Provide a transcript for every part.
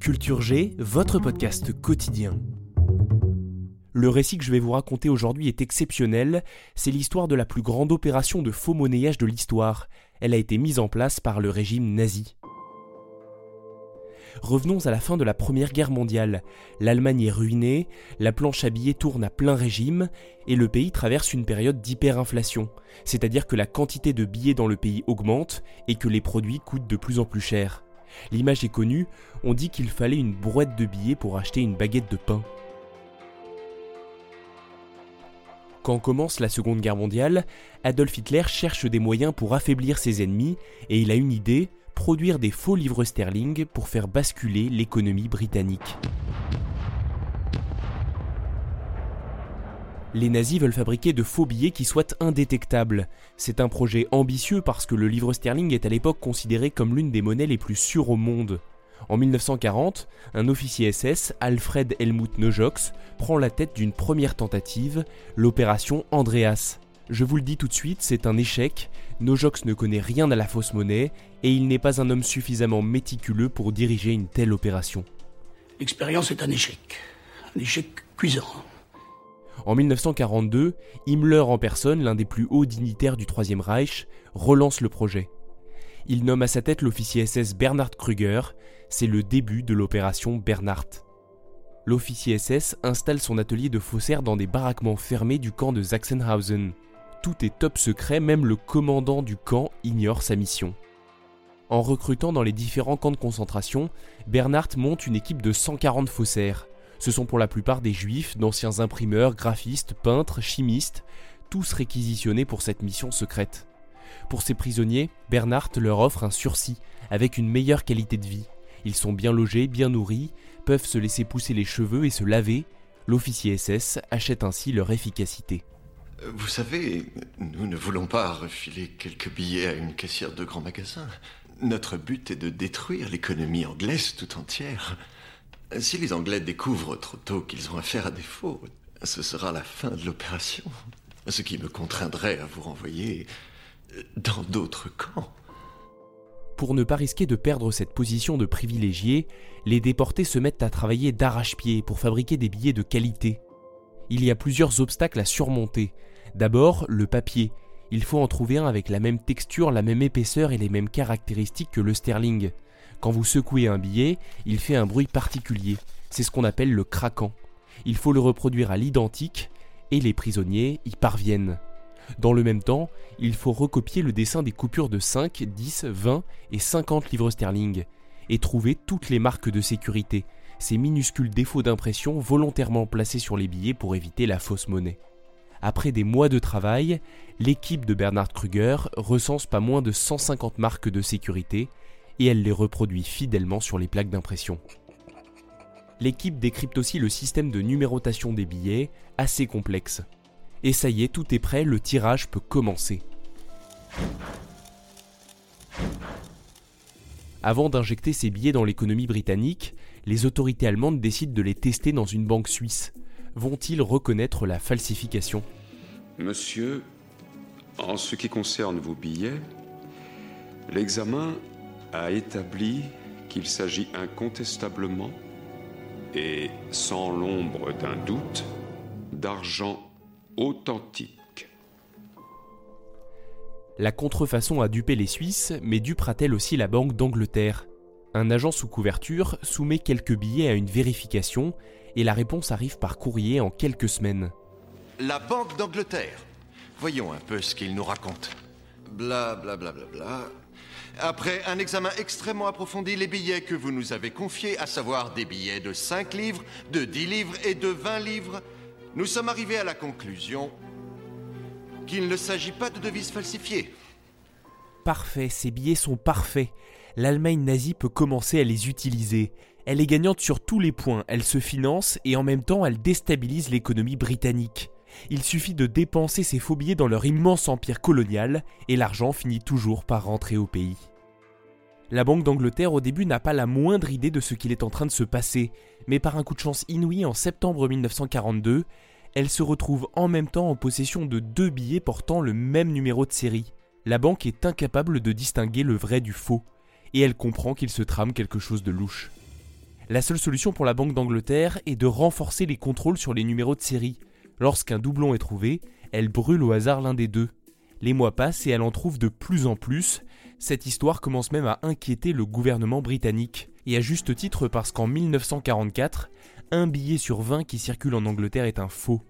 Culture G, votre podcast quotidien. Le récit que je vais vous raconter aujourd'hui est exceptionnel, c'est l'histoire de la plus grande opération de faux monnayage de l'histoire. Elle a été mise en place par le régime nazi. Revenons à la fin de la Première Guerre mondiale. L'Allemagne est ruinée, la planche à billets tourne à plein régime, et le pays traverse une période d'hyperinflation, c'est-à-dire que la quantité de billets dans le pays augmente et que les produits coûtent de plus en plus cher. L'image est connue, on dit qu'il fallait une brouette de billets pour acheter une baguette de pain. Quand commence la Seconde Guerre mondiale, Adolf Hitler cherche des moyens pour affaiblir ses ennemis et il a une idée, produire des faux livres sterling pour faire basculer l'économie britannique. Les nazis veulent fabriquer de faux billets qui soient indétectables. C'est un projet ambitieux parce que le livre sterling est à l'époque considéré comme l'une des monnaies les plus sûres au monde. En 1940, un officier SS, Alfred Helmut Nojox, prend la tête d'une première tentative, l'opération Andreas. Je vous le dis tout de suite, c'est un échec. Nojox ne connaît rien à la fausse monnaie et il n'est pas un homme suffisamment méticuleux pour diriger une telle opération. L'expérience est un échec. Un échec cuisant. En 1942, Himmler en personne, l'un des plus hauts dignitaires du Troisième Reich, relance le projet. Il nomme à sa tête l'officier SS Bernhard Krüger, c'est le début de l'opération Bernhardt. L'officier SS installe son atelier de faussaires dans des baraquements fermés du camp de Sachsenhausen. Tout est top secret, même le commandant du camp ignore sa mission. En recrutant dans les différents camps de concentration, Bernhardt monte une équipe de 140 faussaires. Ce sont pour la plupart des juifs, d'anciens imprimeurs, graphistes, peintres, chimistes, tous réquisitionnés pour cette mission secrète. Pour ces prisonniers, Bernhardt leur offre un sursis, avec une meilleure qualité de vie. Ils sont bien logés, bien nourris, peuvent se laisser pousser les cheveux et se laver. L'officier SS achète ainsi leur efficacité. Vous savez, nous ne voulons pas refiler quelques billets à une caissière de grand magasin. Notre but est de détruire l'économie anglaise tout entière. Si les Anglais découvrent trop tôt qu'ils ont affaire à des faux, ce sera la fin de l'opération. Ce qui me contraindrait à vous renvoyer dans d'autres camps. Pour ne pas risquer de perdre cette position de privilégié, les déportés se mettent à travailler d'arrache-pied pour fabriquer des billets de qualité. Il y a plusieurs obstacles à surmonter. D'abord, le papier. Il faut en trouver un avec la même texture, la même épaisseur et les mêmes caractéristiques que le sterling. Quand vous secouez un billet, il fait un bruit particulier. C'est ce qu'on appelle le craquant. Il faut le reproduire à l'identique et les prisonniers y parviennent. Dans le même temps, il faut recopier le dessin des coupures de 5, 10, 20 et 50 livres sterling et trouver toutes les marques de sécurité, ces minuscules défauts d'impression volontairement placés sur les billets pour éviter la fausse monnaie. Après des mois de travail, l'équipe de Bernard Kruger recense pas moins de 150 marques de sécurité et elle les reproduit fidèlement sur les plaques d'impression. L'équipe décrypte aussi le système de numérotation des billets, assez complexe. Et ça y est, tout est prêt, le tirage peut commencer. Avant d'injecter ces billets dans l'économie britannique, les autorités allemandes décident de les tester dans une banque suisse. Vont-ils reconnaître la falsification? Monsieur, en ce qui concerne vos billets, l'examen a établi qu'il s'agit incontestablement et sans l'ombre d'un doute d'argent authentique. La contrefaçon a dupé les Suisses, mais dupera-t-elle aussi la Banque d'Angleterre Un agent sous couverture soumet quelques billets à une vérification et la réponse arrive par courrier en quelques semaines. La Banque d'Angleterre. Voyons un peu ce qu'il nous raconte. Bla bla bla bla bla. Après un examen extrêmement approfondi, les billets que vous nous avez confiés, à savoir des billets de 5 livres, de 10 livres et de 20 livres, nous sommes arrivés à la conclusion qu'il ne s'agit pas de devises falsifiées. Parfait, ces billets sont parfaits. L'Allemagne nazie peut commencer à les utiliser. Elle est gagnante sur tous les points, elle se finance et en même temps elle déstabilise l'économie britannique. Il suffit de dépenser ces faux billets dans leur immense empire colonial et l'argent finit toujours par rentrer au pays. La Banque d'Angleterre au début n'a pas la moindre idée de ce qu'il est en train de se passer, mais par un coup de chance inouï en septembre 1942, elle se retrouve en même temps en possession de deux billets portant le même numéro de série. La banque est incapable de distinguer le vrai du faux, et elle comprend qu'il se trame quelque chose de louche. La seule solution pour la Banque d'Angleterre est de renforcer les contrôles sur les numéros de série. Lorsqu'un doublon est trouvé, elle brûle au hasard l'un des deux. Les mois passent et elle en trouve de plus en plus. Cette histoire commence même à inquiéter le gouvernement britannique. Et à juste titre parce qu'en 1944, un billet sur 20 qui circule en Angleterre est un faux.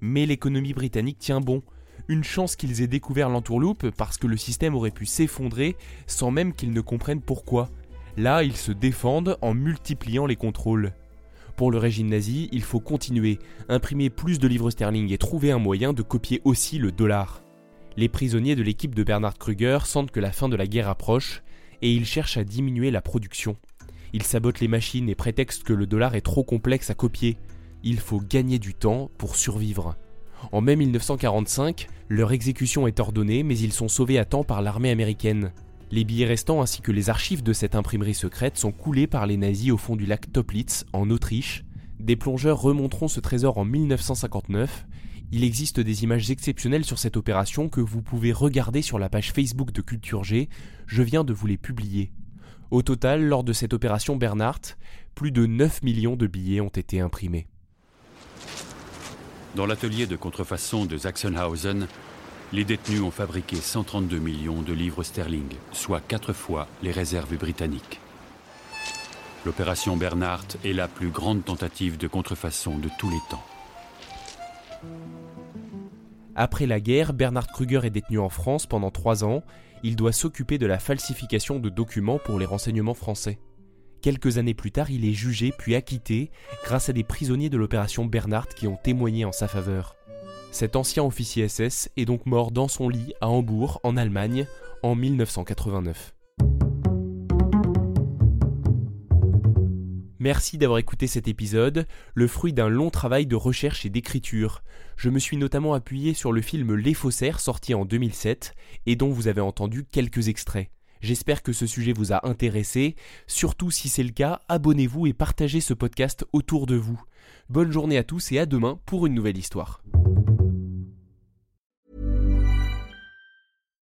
Mais l'économie britannique tient bon. Une chance qu'ils aient découvert l'entourloupe parce que le système aurait pu s'effondrer sans même qu'ils ne comprennent pourquoi. Là, ils se défendent en multipliant les contrôles. Pour le régime nazi, il faut continuer, imprimer plus de livres sterling et trouver un moyen de copier aussi le dollar. Les prisonniers de l'équipe de Bernard Kruger sentent que la fin de la guerre approche et ils cherchent à diminuer la production. Ils sabotent les machines et prétextent que le dollar est trop complexe à copier. Il faut gagner du temps pour survivre. En mai 1945, leur exécution est ordonnée, mais ils sont sauvés à temps par l'armée américaine. Les billets restants ainsi que les archives de cette imprimerie secrète sont coulés par les nazis au fond du lac Toplitz, en Autriche. Des plongeurs remonteront ce trésor en 1959. Il existe des images exceptionnelles sur cette opération que vous pouvez regarder sur la page Facebook de Culture G. Je viens de vous les publier. Au total, lors de cette opération Bernhardt, plus de 9 millions de billets ont été imprimés. Dans l'atelier de contrefaçon de Sachsenhausen, les détenus ont fabriqué 132 millions de livres sterling, soit quatre fois les réserves britanniques. L'opération Bernhardt est la plus grande tentative de contrefaçon de tous les temps. Après la guerre, Bernard Kruger est détenu en France pendant trois ans il doit s'occuper de la falsification de documents pour les renseignements français. Quelques années plus tard, il est jugé puis acquitté grâce à des prisonniers de l'opération Bernhardt qui ont témoigné en sa faveur. Cet ancien officier SS est donc mort dans son lit à Hambourg, en Allemagne, en 1989. Merci d'avoir écouté cet épisode, le fruit d'un long travail de recherche et d'écriture. Je me suis notamment appuyé sur le film Les Faussaires sorti en 2007 et dont vous avez entendu quelques extraits. J'espère que ce sujet vous a intéressé. Surtout si c'est le cas, abonnez-vous et partagez ce podcast autour de vous. Bonne journée à tous et à demain pour une nouvelle histoire.